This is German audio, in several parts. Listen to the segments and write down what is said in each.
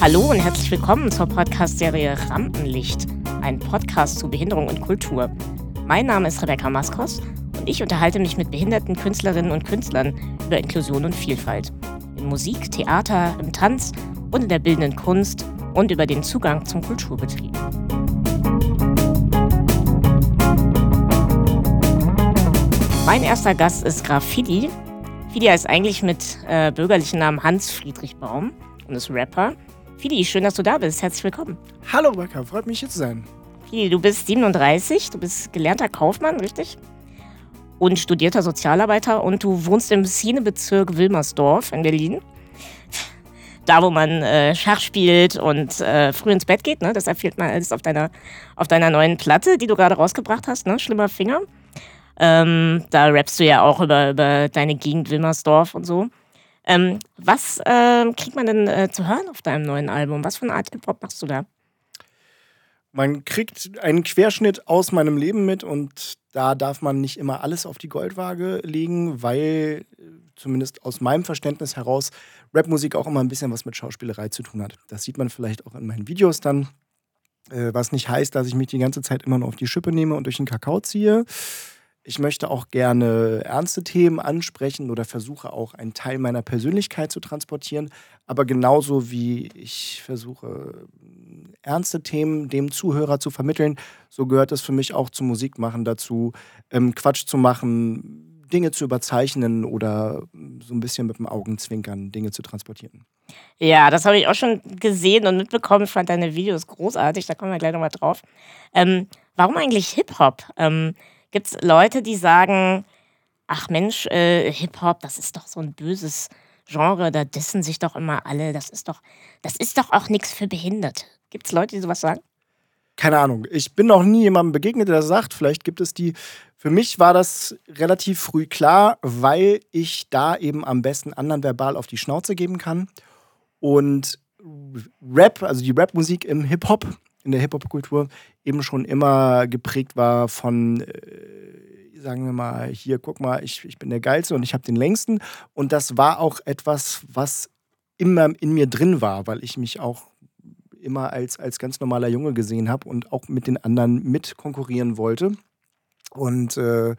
Hallo und herzlich willkommen zur Podcast-Serie Rampenlicht, ein Podcast zu Behinderung und Kultur. Mein Name ist Rebecca Maskos und ich unterhalte mich mit behinderten Künstlerinnen und Künstlern über Inklusion und Vielfalt. In Musik, Theater, im Tanz und in der bildenden Kunst und über den Zugang zum Kulturbetrieb. Mein erster Gast ist Graf Fidi. Fidi heißt eigentlich mit äh, bürgerlichen Namen Hans Friedrich Baum und ist Rapper. Fidi, schön, dass du da bist. Herzlich willkommen. Hallo, Rebecca. Freut mich, hier zu sein. Fidi, du bist 37, du bist gelernter Kaufmann, richtig? Und studierter Sozialarbeiter und du wohnst im Szenebezirk Wilmersdorf in Berlin. Da, wo man äh, Schach spielt und äh, früh ins Bett geht, ne? Das empfiehlt man alles auf deiner, auf deiner neuen Platte, die du gerade rausgebracht hast, ne? Schlimmer Finger. Ähm, da rappst du ja auch über, über deine Gegend Wilmersdorf und so. Ähm, was äh, kriegt man denn äh, zu hören auf deinem neuen Album? Was für eine Art Hip-Hop machst du da? Man kriegt einen Querschnitt aus meinem Leben mit und da darf man nicht immer alles auf die Goldwaage legen, weil zumindest aus meinem Verständnis heraus Rapmusik auch immer ein bisschen was mit Schauspielerei zu tun hat. Das sieht man vielleicht auch in meinen Videos dann, äh, was nicht heißt, dass ich mich die ganze Zeit immer nur auf die Schippe nehme und durch den Kakao ziehe. Ich möchte auch gerne ernste Themen ansprechen oder versuche auch einen Teil meiner Persönlichkeit zu transportieren. Aber genauso wie ich versuche, ernste Themen dem Zuhörer zu vermitteln, so gehört es für mich auch zum Musikmachen dazu, ähm, Quatsch zu machen, Dinge zu überzeichnen oder so ein bisschen mit dem Augenzwinkern Dinge zu transportieren. Ja, das habe ich auch schon gesehen und mitbekommen. Ich fand deine Videos großartig, da kommen wir gleich nochmal drauf. Ähm, warum eigentlich Hip-Hop? Ähm, Gibt es Leute, die sagen, ach Mensch, äh, Hip-Hop, das ist doch so ein böses Genre, da dissen sich doch immer alle, das ist doch, das ist doch auch nichts für Behinderte. Gibt es Leute, die sowas sagen? Keine Ahnung. Ich bin noch nie jemandem begegnet, der das sagt. Vielleicht gibt es die. Für mich war das relativ früh klar, weil ich da eben am besten anderen verbal auf die Schnauze geben kann. Und Rap, also die Rapmusik im Hip-Hop, in der Hip-Hop-Kultur eben schon immer geprägt war von, äh, sagen wir mal, hier, guck mal, ich, ich bin der Geilste und ich habe den längsten. Und das war auch etwas, was immer in mir drin war, weil ich mich auch immer als, als ganz normaler Junge gesehen habe und auch mit den anderen mit konkurrieren wollte. Und äh,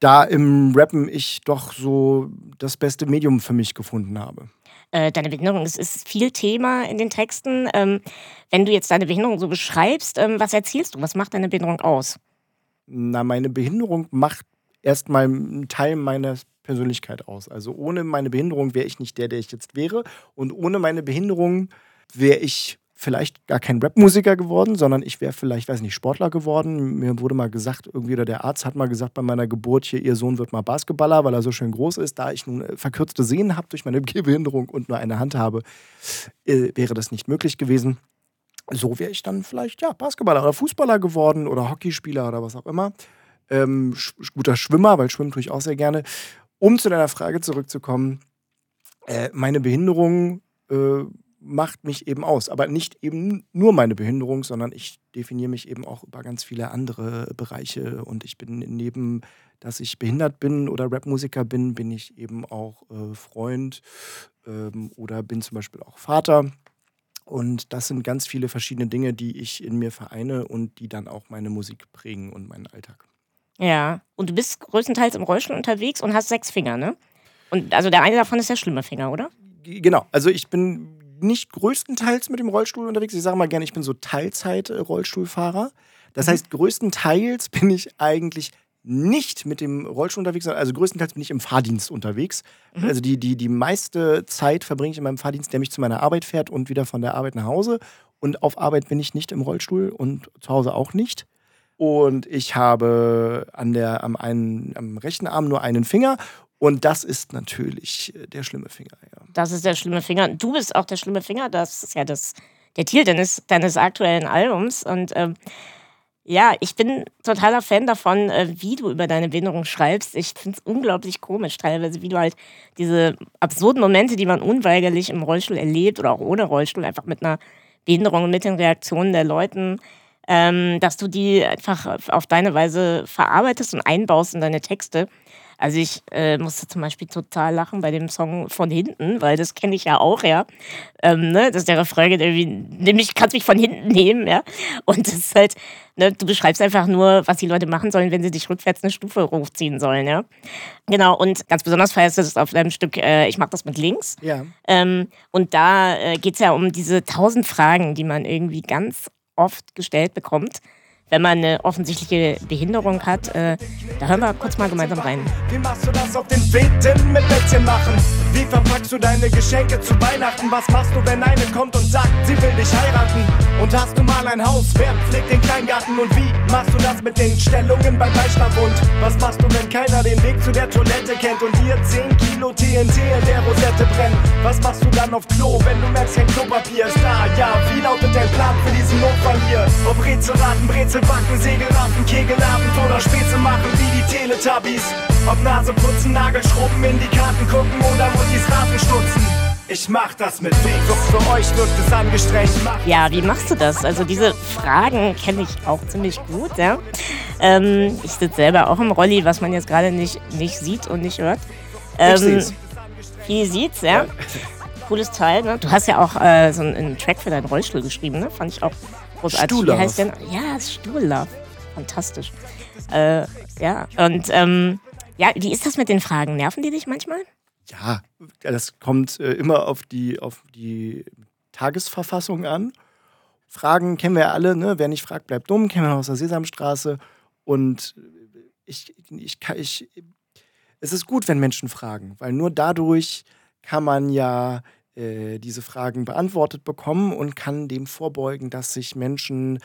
da im Rappen ich doch so das beste Medium für mich gefunden habe. Äh, deine Behinderung, es ist viel Thema in den Texten. Ähm, wenn du jetzt deine Behinderung so beschreibst, ähm, was erzählst du? Was macht deine Behinderung aus? Na, meine Behinderung macht erstmal einen Teil meiner Persönlichkeit aus. Also ohne meine Behinderung wäre ich nicht der, der ich jetzt wäre. Und ohne meine Behinderung wäre ich vielleicht gar kein Rapmusiker geworden, sondern ich wäre vielleicht, weiß nicht, Sportler geworden. Mir wurde mal gesagt, irgendwie, oder der Arzt hat mal gesagt bei meiner Geburt hier, ihr Sohn wird mal Basketballer, weil er so schön groß ist. Da ich nun äh, verkürzte Sehnen habe durch meine Gehbehinderung und nur eine Hand habe, äh, wäre das nicht möglich gewesen. So wäre ich dann vielleicht, ja, Basketballer oder Fußballer geworden oder Hockeyspieler oder was auch immer. Ähm, guter Schwimmer, weil schwimmen tue ich auch sehr gerne. Um zu deiner Frage zurückzukommen, äh, meine Behinderung äh, macht mich eben aus. Aber nicht eben nur meine Behinderung, sondern ich definiere mich eben auch über ganz viele andere Bereiche. Und ich bin neben, dass ich behindert bin oder Rapmusiker bin, bin ich eben auch äh, Freund ähm, oder bin zum Beispiel auch Vater. Und das sind ganz viele verschiedene Dinge, die ich in mir vereine und die dann auch meine Musik prägen und meinen Alltag. Ja, und du bist größtenteils im Rollstuhl unterwegs und hast sechs Finger, ne? Und also der eine davon ist der schlimme Finger, oder? Genau, also ich bin nicht größtenteils mit dem Rollstuhl unterwegs. Ich sage mal gerne, ich bin so Teilzeit-Rollstuhlfahrer. Das mhm. heißt, größtenteils bin ich eigentlich nicht mit dem Rollstuhl unterwegs, also größtenteils bin ich im Fahrdienst unterwegs. Mhm. Also die, die, die meiste Zeit verbringe ich in meinem Fahrdienst, der mich zu meiner Arbeit fährt und wieder von der Arbeit nach Hause. Und auf Arbeit bin ich nicht im Rollstuhl und zu Hause auch nicht. Und ich habe an der, am, einen, am rechten Arm nur einen Finger und das ist natürlich äh, der schlimme Finger, ja. Das ist der schlimme Finger. Du bist auch der schlimme Finger. Das ist ja das, der Titel deines, deines aktuellen Albums. Und ähm, ja, ich bin totaler Fan davon, äh, wie du über deine Behinderung schreibst. Ich finde es unglaublich komisch, teilweise, wie du halt diese absurden Momente, die man unweigerlich im Rollstuhl erlebt oder auch ohne Rollstuhl, einfach mit einer Behinderung und mit den Reaktionen der Leuten, ähm, dass du die einfach auf deine Weise verarbeitest und einbaust in deine Texte. Also ich äh, musste zum Beispiel total lachen bei dem Song von hinten, weil das kenne ich ja auch, ja. Ähm, ne? Das ist der Refrain, irgendwie, nämlich kannst mich von hinten nehmen, ja. Und das ist halt, ne, du beschreibst einfach nur, was die Leute machen sollen, wenn sie dich rückwärts eine Stufe hochziehen sollen, ja. Genau, und ganz besonders feierst du das auf deinem Stück, äh, ich mach das mit links. Ja. Ähm, und da äh, geht es ja um diese tausend Fragen, die man irgendwie ganz oft gestellt bekommt wenn man eine offensichtliche Behinderung hat. Äh, da hören wir kurz mal gemeinsam rein. Wie machst du das auf den Feten mit Lätzchen machen? Wie verpackst du deine Geschenke zu Weihnachten? Was machst du, wenn eine kommt und sagt, sie will dich heiraten? Und hast du mal ein Haus? Wer pflegt den Kleingarten? Und wie machst du das mit den Stellungen beim Beischlafhund? Was machst du, wenn keiner den Weg zu der Toilette kennt und dir 10 Kilo TNT in der Rosette brennen? Was machst du dann auf Klo, wenn du merkst, kein Klopapier ist da? Ja, wie lautet dein Plan für diesen Notfall hier? Ob Rätselraten, Brezel Brezel backen, Kegelabend oder Späße machen wie die Teletubbies. Ob Nase putzen, Nagelschrubben, in die Karten gucken oder Muttis Raten stutzen. Ich mach das mit Weg. Für, für euch wird es angestrengt. Ja, wie machst du das? Also diese Fragen kenne ich auch ziemlich gut. Ja? Ähm, ich sitze selber auch im Rolli, was man jetzt gerade nicht, nicht sieht und nicht hört. Ähm, ich seh's. Viel sieht's, ja. ja. Cooles Teil. Ne? Du hast ja auch äh, so einen, einen Track für deinen Rollstuhl geschrieben, ne? Fand ich auch großartig. Stuhlauf. Wie heißt denn? Ja, Stuhlauf. Fantastisch. Äh, ja, und ähm, ja, wie ist das mit den Fragen? Nerven die dich manchmal? Ja, das kommt äh, immer auf die, auf die Tagesverfassung an. Fragen kennen wir ja alle, ne? Wer nicht fragt, bleibt dumm, kennen wir aus der Sesamstraße. Und ich, ich, ich, es ist gut, wenn Menschen fragen, weil nur dadurch kann man ja äh, diese Fragen beantwortet bekommen und kann dem vorbeugen, dass sich Menschen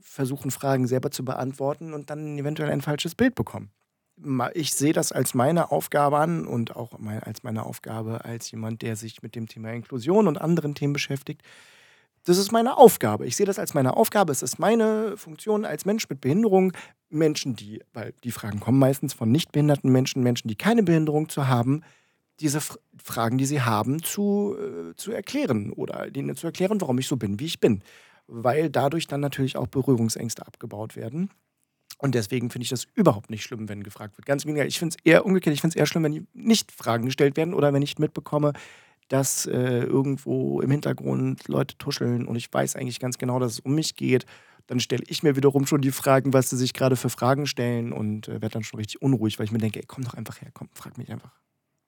versuchen, Fragen selber zu beantworten und dann eventuell ein falsches Bild bekommen. Ich sehe das als meine Aufgabe an und auch als meine Aufgabe als jemand, der sich mit dem Thema Inklusion und anderen Themen beschäftigt. Das ist meine Aufgabe. Ich sehe das als meine Aufgabe. Es ist meine Funktion als Mensch mit Behinderung, Menschen, die, weil die Fragen kommen meistens von nicht behinderten Menschen, Menschen, die keine Behinderung zu haben, diese F Fragen, die sie haben, zu, äh, zu erklären oder denen zu erklären, warum ich so bin, wie ich bin. Weil dadurch dann natürlich auch Berührungsängste abgebaut werden. Und deswegen finde ich das überhaupt nicht schlimm, wenn gefragt wird. Ganz weniger. Ich finde es eher umgekehrt, ich finde es eher schlimm, wenn nicht Fragen gestellt werden oder wenn ich mitbekomme, dass äh, irgendwo im Hintergrund Leute tuscheln und ich weiß eigentlich ganz genau, dass es um mich geht. Dann stelle ich mir wiederum schon die Fragen, was sie sich gerade für Fragen stellen und äh, werde dann schon richtig unruhig, weil ich mir denke, ey, komm doch einfach her, komm, frag mich einfach.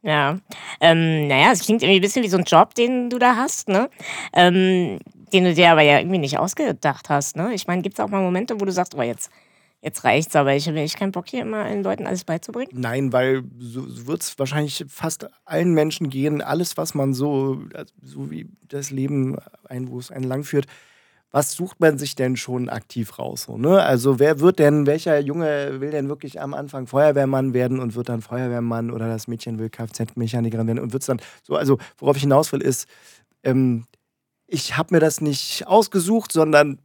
Ja, ähm, naja, es klingt irgendwie ein bisschen wie so ein Job, den du da hast, ne? Ähm, den du dir aber ja irgendwie nicht ausgedacht hast, ne? Ich meine, gibt es auch mal Momente, wo du sagst, oh, jetzt, jetzt reicht's, aber ich habe echt keinen Bock, hier immer allen Leuten alles beizubringen? Nein, weil so, wird es wahrscheinlich fast allen Menschen gehen. Alles, was man so, so wie das Leben, ein, wo es einen langführt, was sucht man sich denn schon aktiv raus? So, ne? Also wer wird denn, welcher Junge will denn wirklich am Anfang Feuerwehrmann werden und wird dann Feuerwehrmann oder das Mädchen will Kfz-Mechanikerin werden und wird es dann so, also worauf ich hinaus will, ist, ähm, ich habe mir das nicht ausgesucht, sondern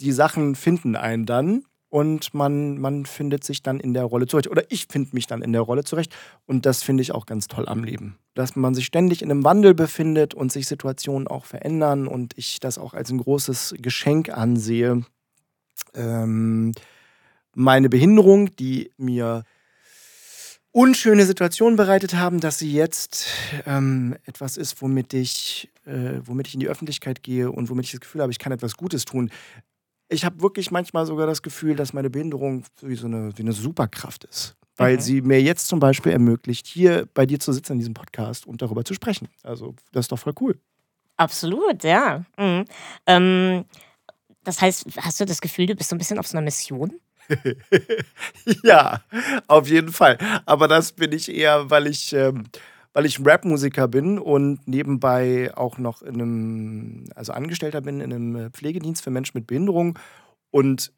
die Sachen finden einen dann und man, man findet sich dann in der Rolle zurecht. Oder ich finde mich dann in der Rolle zurecht. Und das finde ich auch ganz toll am Leben. Dass man sich ständig in einem Wandel befindet und sich Situationen auch verändern und ich das auch als ein großes Geschenk ansehe. Ähm, meine Behinderung, die mir unschöne Situationen bereitet haben, dass sie jetzt ähm, etwas ist, womit ich, äh, womit ich in die Öffentlichkeit gehe und womit ich das Gefühl habe, ich kann etwas Gutes tun ich habe wirklich manchmal sogar das Gefühl, dass meine Behinderung wie so eine, wie eine Superkraft ist. Weil mhm. sie mir jetzt zum Beispiel ermöglicht, hier bei dir zu sitzen in diesem Podcast und darüber zu sprechen. Also, das ist doch voll cool. Absolut, ja. Mhm. Ähm, das heißt, hast du das Gefühl, du bist so ein bisschen auf so einer Mission? ja, auf jeden Fall. Aber das bin ich eher, weil ich. Ähm, weil ich Rap-Musiker bin und nebenbei auch noch in einem, also Angestellter bin in einem Pflegedienst für Menschen mit Behinderung und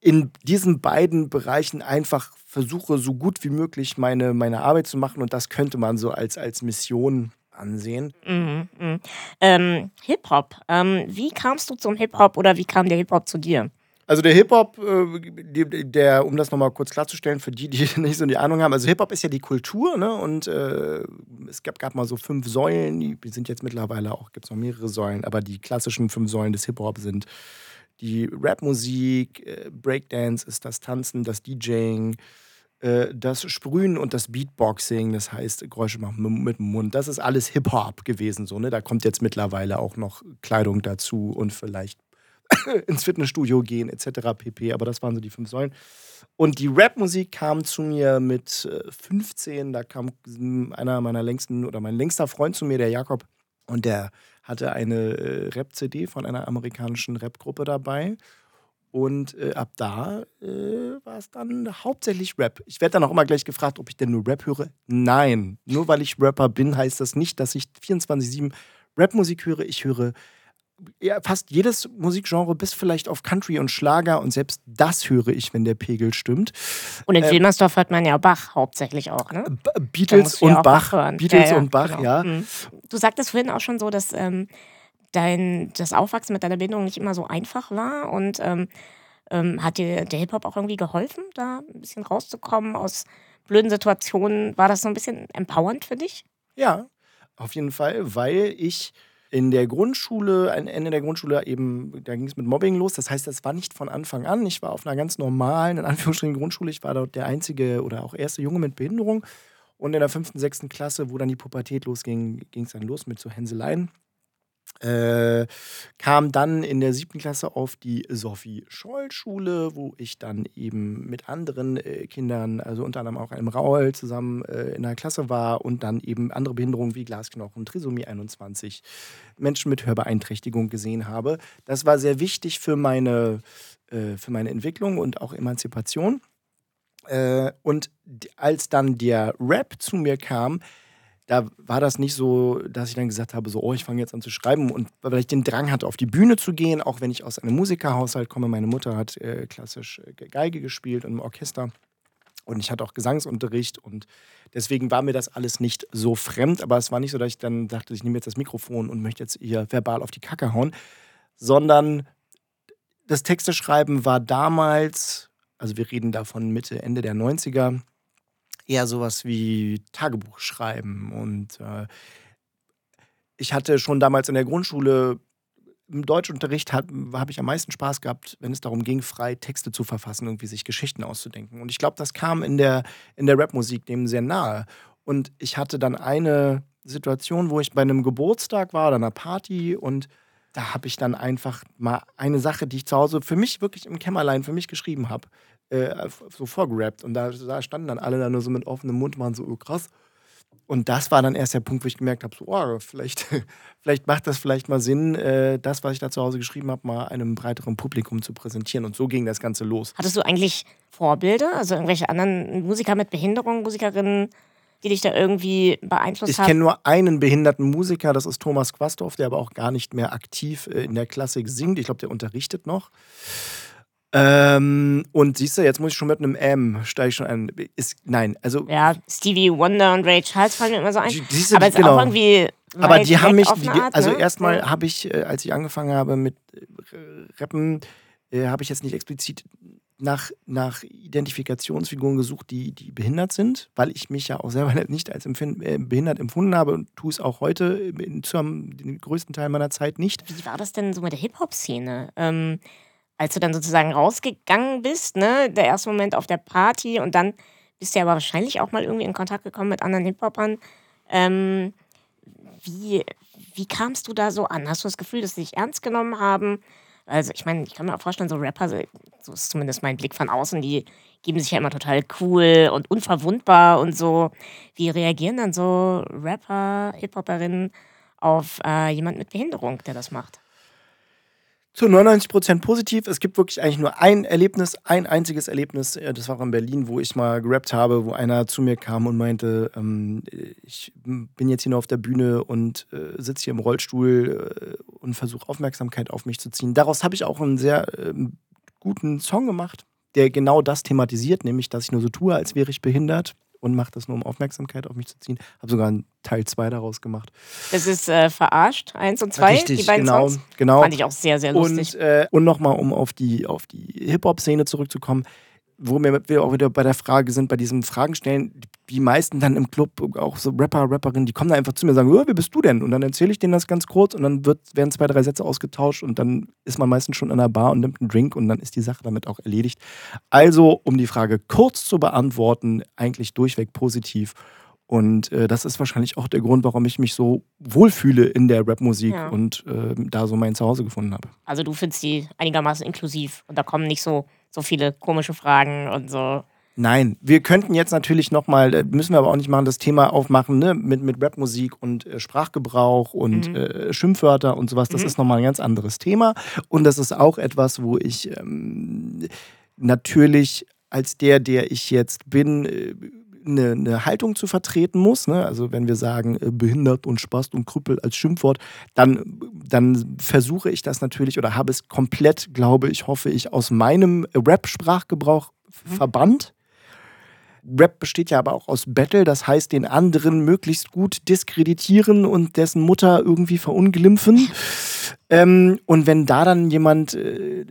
in diesen beiden Bereichen einfach versuche, so gut wie möglich meine, meine Arbeit zu machen und das könnte man so als, als Mission ansehen. Mhm, mh. ähm, Hip-Hop. Ähm, wie kamst du zum Hip-Hop oder wie kam der Hip-Hop zu dir? Also der Hip-Hop, äh, der, um das nochmal kurz klarzustellen, für die, die nicht so die Ahnung haben, also Hip-Hop ist ja die Kultur, ne? Und äh, es gab, gab mal so fünf Säulen, die sind jetzt mittlerweile auch, gibt es noch mehrere Säulen, aber die klassischen fünf Säulen des Hip-Hop sind die Rap-Musik, äh, Breakdance ist das Tanzen, das DJing, äh, das Sprühen und das Beatboxing, das heißt Geräusche machen mit dem Mund, das ist alles Hip-Hop gewesen. So, ne? Da kommt jetzt mittlerweile auch noch Kleidung dazu und vielleicht ins Fitnessstudio gehen etc. pp. Aber das waren so die fünf Säulen. Und die Rap-Musik kam zu mir mit 15. Äh, da kam einer meiner längsten oder mein längster Freund zu mir, der Jakob. Und der hatte eine äh, Rap-CD von einer amerikanischen Rap-Gruppe dabei. Und äh, ab da äh, war es dann hauptsächlich Rap. Ich werde dann auch immer gleich gefragt, ob ich denn nur Rap höre. Nein, nur weil ich Rapper bin, heißt das nicht, dass ich 24-7 Rap-Musik höre. Ich höre fast jedes Musikgenre, bis vielleicht auf Country und Schlager und selbst das höre ich, wenn der Pegel stimmt. Und in ähm, Wilmersdorf hört man ja Bach hauptsächlich auch, ne? Beatles und Bach. Bach Beatles ja, ja, und Bach, genau. ja. Mhm. Du sagtest vorhin auch schon so, dass ähm, dein, das Aufwachsen mit deiner Bindung nicht immer so einfach war und ähm, ähm, hat dir der Hip-Hop auch irgendwie geholfen, da ein bisschen rauszukommen aus blöden Situationen? War das so ein bisschen empowernd für dich? Ja, auf jeden Fall, weil ich in der Grundschule, Ende der Grundschule eben, da ging es mit Mobbing los. Das heißt, das war nicht von Anfang an. Ich war auf einer ganz normalen, in Anführungsstrichen, Grundschule. Ich war dort der einzige oder auch erste Junge mit Behinderung. Und in der fünften, sechsten Klasse, wo dann die Pubertät losging, ging es dann los mit so Hänseleien. Äh, kam dann in der siebten Klasse auf die Sophie-Scholl-Schule, wo ich dann eben mit anderen äh, Kindern, also unter anderem auch einem Raul, zusammen äh, in der Klasse war und dann eben andere Behinderungen wie Glasknochen, Trisomie 21, Menschen mit Hörbeeinträchtigung gesehen habe. Das war sehr wichtig für meine, äh, für meine Entwicklung und auch Emanzipation. Äh, und als dann der Rap zu mir kam, da war das nicht so, dass ich dann gesagt habe, so, oh, ich fange jetzt an zu schreiben und weil ich den Drang hatte, auf die Bühne zu gehen, auch wenn ich aus einem Musikerhaushalt komme. Meine Mutter hat äh, klassisch äh, Geige gespielt und im Orchester und ich hatte auch Gesangsunterricht und deswegen war mir das alles nicht so fremd, aber es war nicht so, dass ich dann dachte, ich nehme jetzt das Mikrofon und möchte jetzt hier verbal auf die Kacke hauen, sondern das Texteschreiben war damals, also wir reden davon Mitte, Ende der 90er, eher sowas wie Tagebuch schreiben. Und äh, ich hatte schon damals in der Grundschule im Deutschunterricht habe hab ich am meisten Spaß gehabt, wenn es darum ging, frei Texte zu verfassen, irgendwie sich Geschichten auszudenken. Und ich glaube, das kam in der, in der Rapmusik dem sehr nahe. Und ich hatte dann eine Situation, wo ich bei einem Geburtstag war oder einer Party und da habe ich dann einfach mal eine Sache, die ich zu Hause für mich wirklich im Kämmerlein für mich geschrieben habe, äh, so vorgerappt. Und da, da, standen dann alle da nur so mit offenem Mund, waren so, oh krass. Und das war dann erst der Punkt, wo ich gemerkt habe, so, oh, vielleicht, vielleicht macht das vielleicht mal Sinn, äh, das, was ich da zu Hause geschrieben habe, mal einem breiteren Publikum zu präsentieren. Und so ging das Ganze los. Hattest du eigentlich Vorbilder, also irgendwelche anderen Musiker mit Behinderung, Musikerinnen, die dich da irgendwie beeinflusst ich haben? Ich kenne nur einen behinderten Musiker, das ist Thomas Quastorf, der aber auch gar nicht mehr aktiv äh, in der Klassik singt. Ich glaube, der unterrichtet noch. Ähm, und siehst du, jetzt muss ich schon mit einem M, steige ich schon ein. Ist, nein, also. Ja, Stevie Wonder und Ray Charles fallen mir immer so ein. Du, aber es genau. auch irgendwie. Aber die haben mich, die, also ne? erstmal ja. habe ich, äh, als ich angefangen habe mit äh, Rappen, äh, habe ich jetzt nicht explizit nach, nach Identifikationsfiguren gesucht, die, die behindert sind, weil ich mich ja auch selber nicht als empfind, äh, behindert empfunden habe und tue es auch heute in, zu einem, den größten Teil meiner Zeit nicht. Wie war das denn so mit der Hip-Hop-Szene? Ähm, als du dann sozusagen rausgegangen bist, ne, der erste Moment auf der Party und dann bist du ja aber wahrscheinlich auch mal irgendwie in Kontakt gekommen mit anderen Hip-Hopern. Ähm, wie, wie kamst du da so an? Hast du das Gefühl, dass sie dich ernst genommen haben? Also, ich meine, ich kann mir auch vorstellen, so Rapper, so ist zumindest mein Blick von außen, die geben sich ja immer total cool und unverwundbar und so. Wie reagieren dann so Rapper, Hip-Hoperinnen auf äh, jemand mit Behinderung, der das macht? Zu 99 Prozent positiv. Es gibt wirklich eigentlich nur ein Erlebnis, ein einziges Erlebnis. Äh, das war in Berlin, wo ich mal gerappt habe, wo einer zu mir kam und meinte, ähm, ich bin jetzt hier nur auf der Bühne und äh, sitze hier im Rollstuhl äh, und versuche Aufmerksamkeit auf mich zu ziehen. Daraus habe ich auch einen sehr äh, guten Song gemacht, der genau das thematisiert, nämlich, dass ich nur so tue, als wäre ich behindert und mache das nur, um Aufmerksamkeit auf mich zu ziehen. Habe sogar einen Teil 2 daraus gemacht. Das ist äh, verarscht, 1 und 2, die beiden genau, Songs. Genau. Fand ich auch sehr, sehr lustig. Und, äh, und nochmal, um auf die, auf die Hip-Hop-Szene zurückzukommen. Wo wir auch wieder bei der Frage sind, bei diesem Fragen stellen, die meisten dann im Club, auch so Rapper, Rapperinnen, die kommen da einfach zu mir und sagen, oh, wie bist du denn? Und dann erzähle ich denen das ganz kurz und dann wird, werden zwei, drei Sätze ausgetauscht und dann ist man meistens schon in der Bar und nimmt einen Drink und dann ist die Sache damit auch erledigt. Also, um die Frage kurz zu beantworten, eigentlich durchweg positiv. Und äh, das ist wahrscheinlich auch der Grund, warum ich mich so wohlfühle in der Rapmusik ja. und äh, da so mein Zuhause gefunden habe. Also du findest die einigermaßen inklusiv und da kommen nicht so, so viele komische Fragen und so. Nein, wir könnten jetzt natürlich nochmal, äh, müssen wir aber auch nicht machen, das Thema aufmachen, ne? mit, mit Rapmusik und äh, Sprachgebrauch und mhm. äh, Schimpfwörter und sowas. Das mhm. ist nochmal ein ganz anderes Thema. Und das ist auch etwas, wo ich ähm, natürlich als der, der ich jetzt bin, äh, eine, eine Haltung zu vertreten muss. Ne? Also wenn wir sagen, äh, behindert und Spast und Krüppel als Schimpfwort, dann, dann versuche ich das natürlich oder habe es komplett, glaube ich, hoffe ich, aus meinem Rap-Sprachgebrauch mhm. verbannt. Rap besteht ja aber auch aus Battle, das heißt, den anderen möglichst gut diskreditieren und dessen Mutter irgendwie verunglimpfen. Ähm, und wenn da dann jemand äh,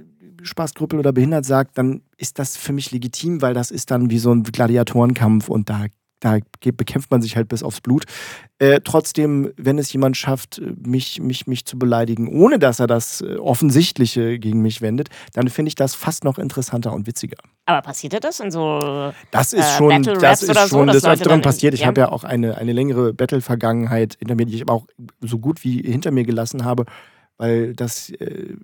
Spaßkrüppel oder behindert sagt, dann ist das für mich legitim, weil das ist dann wie so ein Gladiatorenkampf und da, da bekämpft man sich halt bis aufs Blut. Äh, trotzdem, wenn es jemand schafft, mich, mich, mich zu beleidigen, ohne dass er das äh, Offensichtliche gegen mich wendet, dann finde ich das fast noch interessanter und witziger. Aber passiert das in so Das ist äh, schon, das ist schon so, des Öfteren passiert. Ich habe ja auch eine, eine längere Battle-Vergangenheit hinter mir, die ich aber auch so gut wie hinter mir gelassen habe, weil das äh,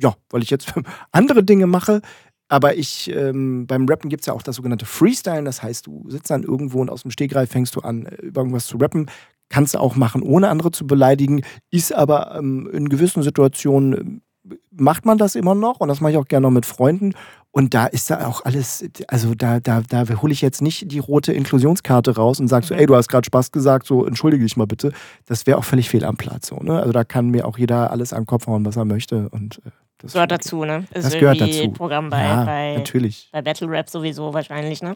ja, weil ich jetzt andere Dinge mache. Aber ich, ähm, beim Rappen gibt es ja auch das sogenannte Freestyle. Das heißt, du sitzt dann irgendwo und aus dem Stegreif fängst du an, über irgendwas zu rappen. Kannst du auch machen, ohne andere zu beleidigen. Ist aber ähm, in gewissen Situationen, äh, macht man das immer noch. Und das mache ich auch gerne noch mit Freunden. Und da ist da auch alles, also da, da, da hole ich jetzt nicht die rote Inklusionskarte raus und sage so, mhm. ey, du hast gerade Spaß gesagt, so entschuldige dich mal bitte. Das wäre auch völlig fehl am Platz. So, ne? Also da kann mir auch jeder alles an den Kopf hauen, was er möchte. Und äh, das gehört dazu, ne? Ist das gehört dazu. Programm bei, ja, bei, natürlich. bei Battle Rap sowieso wahrscheinlich, ne?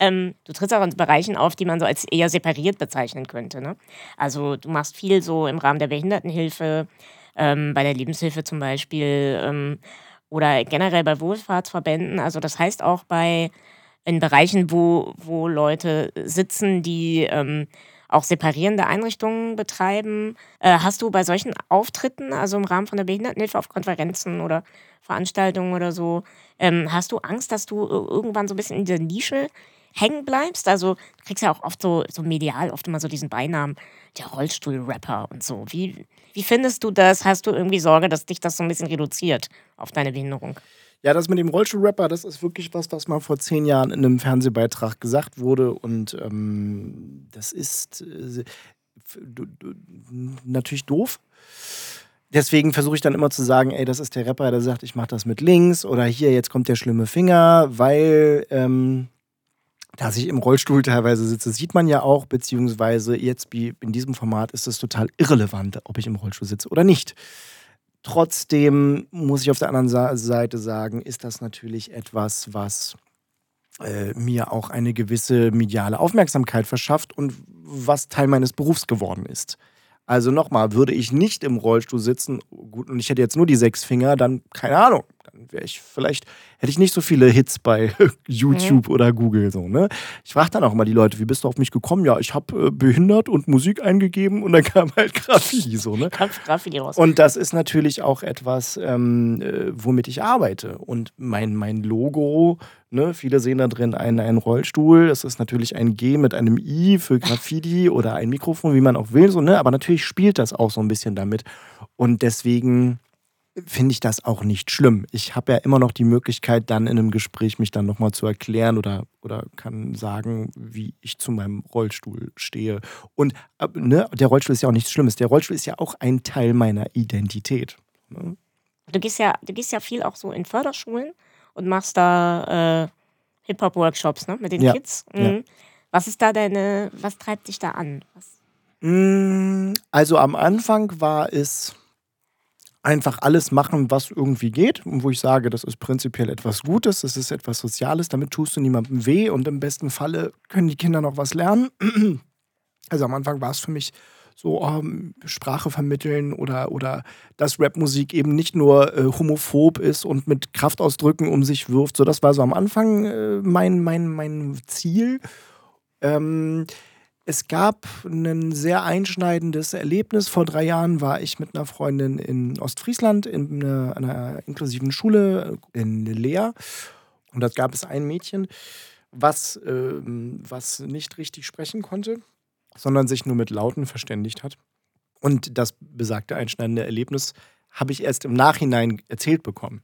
Ähm, du trittst auch in Bereichen auf, die man so als eher separiert bezeichnen könnte, ne? Also du machst viel so im Rahmen der Behindertenhilfe, ähm, bei der Lebenshilfe zum Beispiel ähm, oder generell bei Wohlfahrtsverbänden. Also das heißt auch bei in Bereichen, wo, wo Leute sitzen, die ähm, auch separierende Einrichtungen betreiben. Äh, hast du bei solchen Auftritten, also im Rahmen von der Behindertenhilfe auf Konferenzen oder Veranstaltungen oder so, ähm, hast du Angst, dass du irgendwann so ein bisschen in dieser Nische hängen bleibst? Also du kriegst ja auch oft so, so medial oft immer so diesen Beinamen, der Rollstuhl-Rapper und so. Wie, wie findest du das? Hast du irgendwie Sorge, dass dich das so ein bisschen reduziert auf deine Behinderung? Ja, das mit dem Rollstuhlrapper, das ist wirklich was, was mal vor zehn Jahren in einem Fernsehbeitrag gesagt wurde. Und ähm, das ist äh, natürlich doof. Deswegen versuche ich dann immer zu sagen, ey, das ist der Rapper, der sagt, ich mache das mit links oder hier, jetzt kommt der schlimme Finger, weil ähm, dass ich im Rollstuhl teilweise sitze, sieht man ja auch, beziehungsweise jetzt wie in diesem Format ist es total irrelevant, ob ich im Rollstuhl sitze oder nicht. Trotzdem muss ich auf der anderen Seite sagen, ist das natürlich etwas, was äh, mir auch eine gewisse mediale Aufmerksamkeit verschafft und was Teil meines Berufs geworden ist. Also nochmal, würde ich nicht im Rollstuhl sitzen, gut, und ich hätte jetzt nur die sechs Finger, dann keine Ahnung, dann wäre ich vielleicht, hätte ich nicht so viele Hits bei YouTube mhm. oder Google so, ne? Ich frage dann auch immer die Leute, wie bist du auf mich gekommen? Ja, ich habe äh, behindert und Musik eingegeben und dann kam halt Graffiti so, ne? Graffiti raus. Und das ist natürlich auch etwas, ähm, äh, womit ich arbeite. Und mein, mein Logo, ne, viele sehen da drin einen, einen Rollstuhl. Es ist natürlich ein G mit einem I für Graffiti oder ein Mikrofon, wie man auch will, so, ne? Aber natürlich spielt das auch so ein bisschen damit. Und deswegen finde ich das auch nicht schlimm. Ich habe ja immer noch die Möglichkeit, dann in einem Gespräch mich dann nochmal zu erklären oder, oder kann sagen, wie ich zu meinem Rollstuhl stehe. Und äh, ne, der Rollstuhl ist ja auch nichts Schlimmes. Der Rollstuhl ist ja auch ein Teil meiner Identität. Ne? Du gehst ja, du gehst ja viel auch so in Förderschulen und machst da äh, Hip-Hop-Workshops ne, mit den ja. Kids. Mhm. Ja. Was ist da deine, was treibt dich da an? Was? Mm, also am Anfang war es einfach alles machen, was irgendwie geht und wo ich sage, das ist prinzipiell etwas Gutes, das ist etwas Soziales, damit tust du niemandem weh und im besten Falle können die Kinder noch was lernen. Also am Anfang war es für mich so ähm, Sprache vermitteln oder, oder dass Rapmusik eben nicht nur äh, homophob ist und mit Kraftausdrücken um sich wirft. So, das war so am Anfang äh, mein, mein, mein Ziel. Ähm, es gab ein sehr einschneidendes Erlebnis. Vor drei Jahren war ich mit einer Freundin in Ostfriesland in einer, einer inklusiven Schule in Leer. Und dort gab es ein Mädchen, was, äh, was nicht richtig sprechen konnte, sondern sich nur mit Lauten verständigt hat. Und das besagte einschneidende Erlebnis habe ich erst im Nachhinein erzählt bekommen.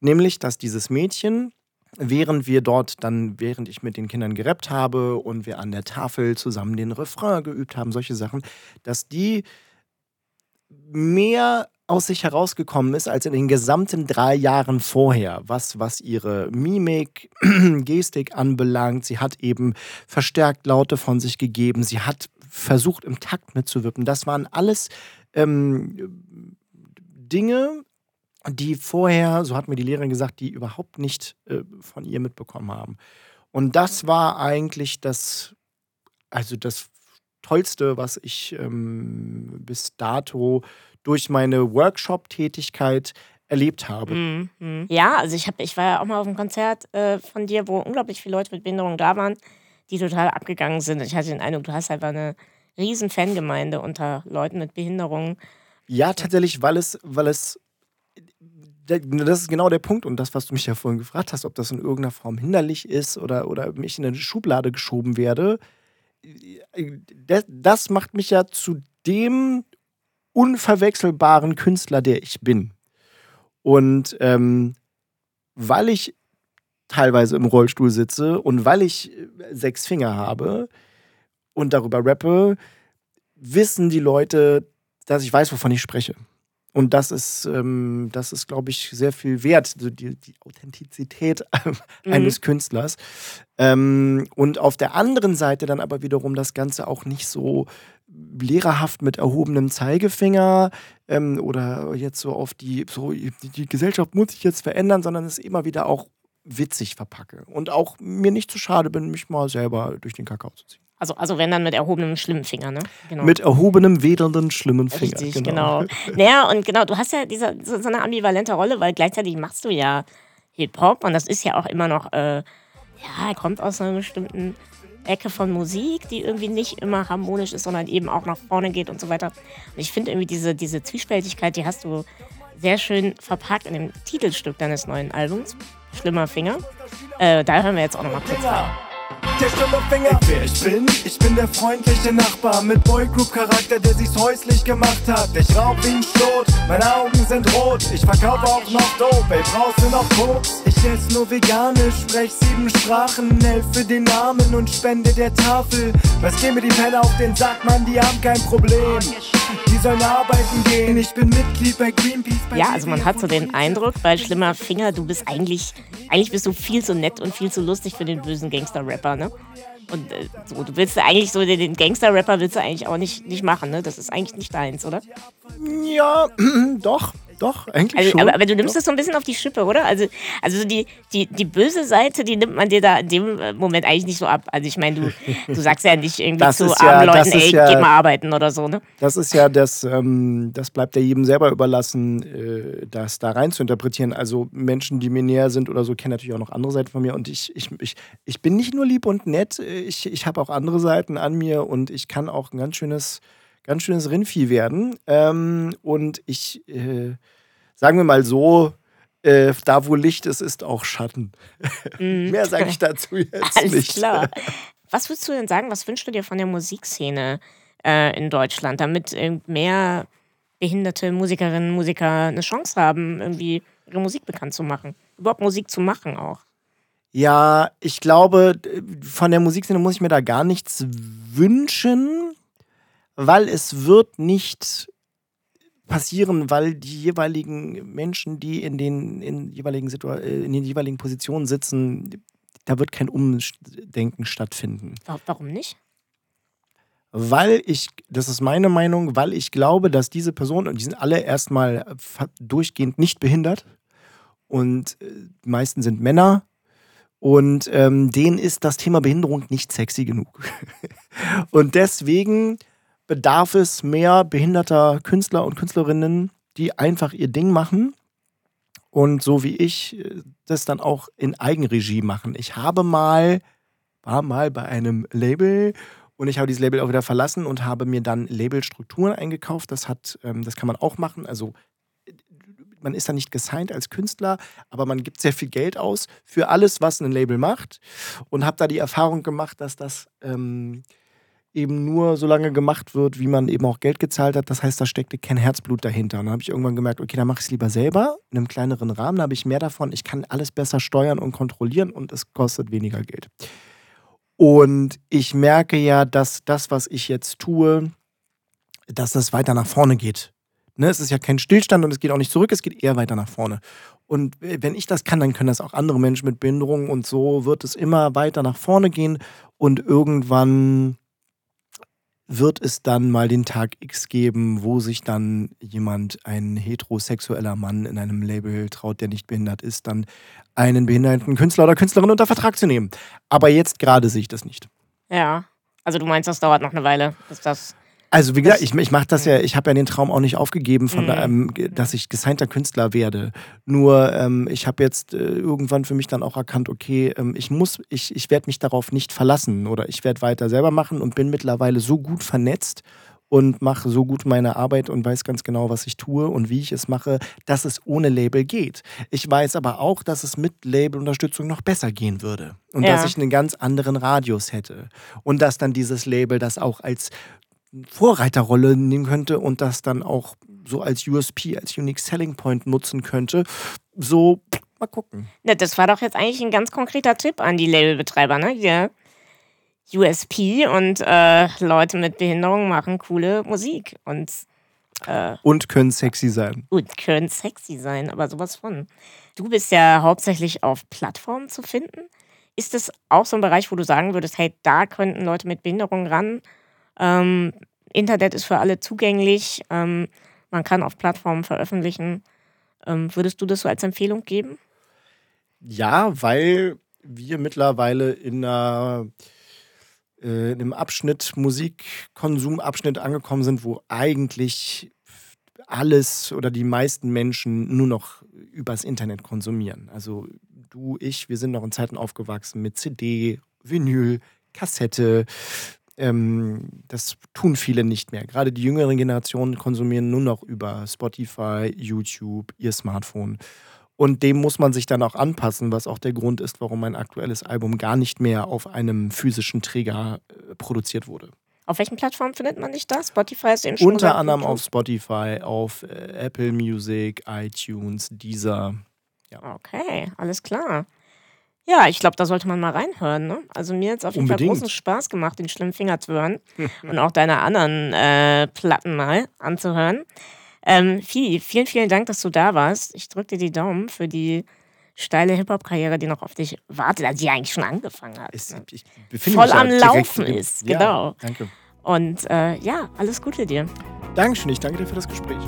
Nämlich, dass dieses Mädchen, während wir dort dann, während ich mit den Kindern gerappt habe und wir an der Tafel zusammen den Refrain geübt haben, solche Sachen, dass die mehr aus sich herausgekommen ist als in den gesamten drei Jahren vorher, was, was ihre Mimik, Gestik anbelangt. Sie hat eben verstärkt Laute von sich gegeben. Sie hat versucht, im Takt mitzuwirken. Das waren alles ähm, Dinge, die vorher, so hat mir die Lehrerin gesagt, die überhaupt nicht äh, von ihr mitbekommen haben. Und das war eigentlich das, also das Tollste, was ich ähm, bis dato durch meine Workshop-Tätigkeit erlebt habe. Mhm, mhm. Ja, also ich, hab, ich war ja auch mal auf einem Konzert äh, von dir, wo unglaublich viele Leute mit Behinderung da waren, die total abgegangen sind. Ich hatte den Eindruck, du hast einfach eine riesen Fangemeinde unter Leuten mit Behinderung. Ja, tatsächlich, weil es, weil es das ist genau der Punkt und das, was du mich ja vorhin gefragt hast, ob das in irgendeiner Form hinderlich ist oder, oder mich in eine Schublade geschoben werde. Das macht mich ja zu dem unverwechselbaren Künstler, der ich bin. Und ähm, weil ich teilweise im Rollstuhl sitze und weil ich äh, sechs Finger habe und darüber rappe, wissen die Leute, dass ich weiß, wovon ich spreche. Und das ist, ähm, das ist, glaube ich, sehr viel wert, also die, die Authentizität mhm. eines Künstlers. Ähm, und auf der anderen Seite dann aber wiederum das Ganze auch nicht so lehrerhaft mit erhobenem Zeigefinger ähm, oder jetzt so auf die, so die, die Gesellschaft muss sich jetzt verändern, sondern es immer wieder auch witzig verpacke. Und auch mir nicht zu schade bin, mich mal selber durch den Kakao zu ziehen. Also, also wenn dann mit erhobenem schlimmen Finger, ne? Genau. Mit erhobenem, wedelnden, schlimmen Finger. Richtig, genau. genau. Naja, und genau, du hast ja diese, so, so eine ambivalente Rolle, weil gleichzeitig machst du ja Hip-Hop und das ist ja auch immer noch, äh, ja, kommt aus einer bestimmten Ecke von Musik, die irgendwie nicht immer harmonisch ist, sondern eben auch nach vorne geht und so weiter. Und ich finde irgendwie diese, diese Zwiespältigkeit, die hast du sehr schön verpackt in dem Titelstück deines neuen Albums, Schlimmer Finger. Äh, da hören wir jetzt auch nochmal kurz rein der Stimmerfinger. Wer ich bin? Ich bin der freundliche Nachbar mit Boygroup-Charakter, der sich's häuslich gemacht hat. Ich raub wie ein Schlot, meine Augen sind rot. Ich verkaufe auch noch Dope, ey, brauchst du noch Koks? Ich esse nur veganisch, sprech sieben Sprachen, helfe den Armen und spende der Tafel. Was gehen mir die Penner auf den Sack, Mann, die haben kein Problem. Die sollen arbeiten gehen, ich bin Mitglied bei Greenpeace. Bei ja, also man hat so den Eindruck, bei Schlimmer Finger, du bist eigentlich, eigentlich bist du viel zu nett und viel zu lustig für den bösen Gangster-Rapper, ne? Und äh, so, du willst eigentlich so den Gangster-Rapper willst du eigentlich auch nicht, nicht machen, ne? Das ist eigentlich nicht deins, oder? Ja, doch. Doch, eigentlich also, schon. Aber, aber, du nimmst doch. das so ein bisschen auf die Schippe, oder? Also, also die, die, die böse Seite, die nimmt man dir da in dem äh, Moment eigentlich nicht so ab. Also ich meine, du, du sagst ja nicht irgendwie das zu armen ja, Leuten, ey, ja, geh mal arbeiten oder so, ne? Das ist ja das, ähm, das bleibt ja jedem selber überlassen, äh, das da rein zu interpretieren. Also Menschen, die mir näher sind oder so, kennen natürlich auch noch andere Seiten von mir. Und ich, ich, ich, ich bin nicht nur lieb und nett, ich, ich habe auch andere Seiten an mir und ich kann auch ein ganz schönes ganz schönes Rindvieh werden. Ähm, und ich, äh, sagen wir mal so, äh, da wo Licht ist, ist auch Schatten. Mm. Mehr sage ich dazu jetzt Alles nicht. klar. Was würdest du denn sagen, was wünschst du dir von der Musikszene äh, in Deutschland, damit mehr behinderte Musikerinnen und Musiker eine Chance haben, irgendwie ihre Musik bekannt zu machen? Überhaupt Musik zu machen auch? Ja, ich glaube, von der Musikszene muss ich mir da gar nichts wünschen weil es wird nicht passieren, weil die jeweiligen Menschen, die in den, in jeweiligen, Situa äh, in den jeweiligen Positionen sitzen, da wird kein Umdenken stattfinden. Warum nicht? Weil ich, das ist meine Meinung, weil ich glaube, dass diese Personen, und die sind alle erstmal durchgehend nicht behindert und äh, die meisten sind Männer und ähm, denen ist das Thema Behinderung nicht sexy genug. und deswegen bedarf es mehr behinderter Künstler und Künstlerinnen, die einfach ihr Ding machen und so wie ich äh, das dann auch in Eigenregie machen. Ich habe mal, war mal bei einem Label und ich habe dieses Label auch wieder verlassen und habe mir dann Labelstrukturen eingekauft. Das hat, ähm, das kann man auch machen. Also man ist da nicht gesigned als Künstler, aber man gibt sehr viel Geld aus für alles, was ein Label macht. Und habe da die Erfahrung gemacht, dass das ähm, eben nur so lange gemacht wird, wie man eben auch Geld gezahlt hat. Das heißt, da steckte kein Herzblut dahinter. Und dann habe ich irgendwann gemerkt, okay, dann mache ich es lieber selber in einem kleineren Rahmen. Da habe ich mehr davon. Ich kann alles besser steuern und kontrollieren und es kostet weniger Geld. Und ich merke ja, dass das, was ich jetzt tue, dass das weiter nach vorne geht. Ne, es ist ja kein Stillstand und es geht auch nicht zurück, es geht eher weiter nach vorne. Und wenn ich das kann, dann können das auch andere Menschen mit Behinderungen und so wird es immer weiter nach vorne gehen und irgendwann wird es dann mal den Tag X geben, wo sich dann jemand, ein heterosexueller Mann in einem Label traut, der nicht behindert ist, dann einen behinderten Künstler oder Künstlerin unter Vertrag zu nehmen. Aber jetzt gerade sehe ich das nicht. Ja, also du meinst, das dauert noch eine Weile, bis das also wie gesagt, ich, ich mache das ja, ich habe ja den Traum auch nicht aufgegeben, von, mhm. ähm, dass ich gesignter Künstler werde. Nur ähm, ich habe jetzt äh, irgendwann für mich dann auch erkannt, okay, ähm, ich muss, ich, ich werde mich darauf nicht verlassen oder ich werde weiter selber machen und bin mittlerweile so gut vernetzt und mache so gut meine Arbeit und weiß ganz genau, was ich tue und wie ich es mache, dass es ohne Label geht. Ich weiß aber auch, dass es mit Labelunterstützung noch besser gehen würde und ja. dass ich einen ganz anderen Radius hätte und dass dann dieses Label das auch als Vorreiterrolle nehmen könnte und das dann auch so als USP, als Unique Selling Point nutzen könnte. So, mal gucken. Ja, das war doch jetzt eigentlich ein ganz konkreter Tipp an die Labelbetreiber, ne? Ja. USP und äh, Leute mit Behinderung machen coole Musik und äh, und können sexy sein. Und können sexy sein, aber sowas von. Du bist ja hauptsächlich auf Plattformen zu finden. Ist das auch so ein Bereich, wo du sagen würdest, hey, da könnten Leute mit Behinderung ran ähm, Internet ist für alle zugänglich. Ähm, man kann auf Plattformen veröffentlichen. Ähm, würdest du das so als Empfehlung geben? Ja, weil wir mittlerweile in, einer, äh, in einem Abschnitt, Musikkonsumabschnitt angekommen sind, wo eigentlich alles oder die meisten Menschen nur noch übers Internet konsumieren. Also du, ich, wir sind noch in Zeiten aufgewachsen mit CD, Vinyl, Kassette, ähm, das tun viele nicht mehr. Gerade die jüngeren Generationen konsumieren nur noch über Spotify, YouTube, ihr Smartphone. Und dem muss man sich dann auch anpassen, was auch der Grund ist, warum mein aktuelles Album gar nicht mehr auf einem physischen Träger äh, produziert wurde. Auf welchen Plattformen findet man dich da? Spotify ist eben schon Unter anderem auf Spotify, auf äh, Apple Music, iTunes, Deezer. Ja. Okay, alles klar. Ja, ich glaube, da sollte man mal reinhören. Ne? Also mir hat es auf jeden Unbedingt. Fall großen Spaß gemacht, den schlimmen Finger zu hören und auch deine anderen äh, Platten mal anzuhören. Ähm, vielen, vielen, vielen Dank, dass du da warst. Ich drücke dir die Daumen für die steile Hip-Hop-Karriere, die noch auf dich wartet, also die eigentlich schon angefangen hat. Ne? Voll am Laufen ist, genau. Ja, danke. Und äh, ja, alles Gute dir. Dankeschön, ich danke dir für das Gespräch.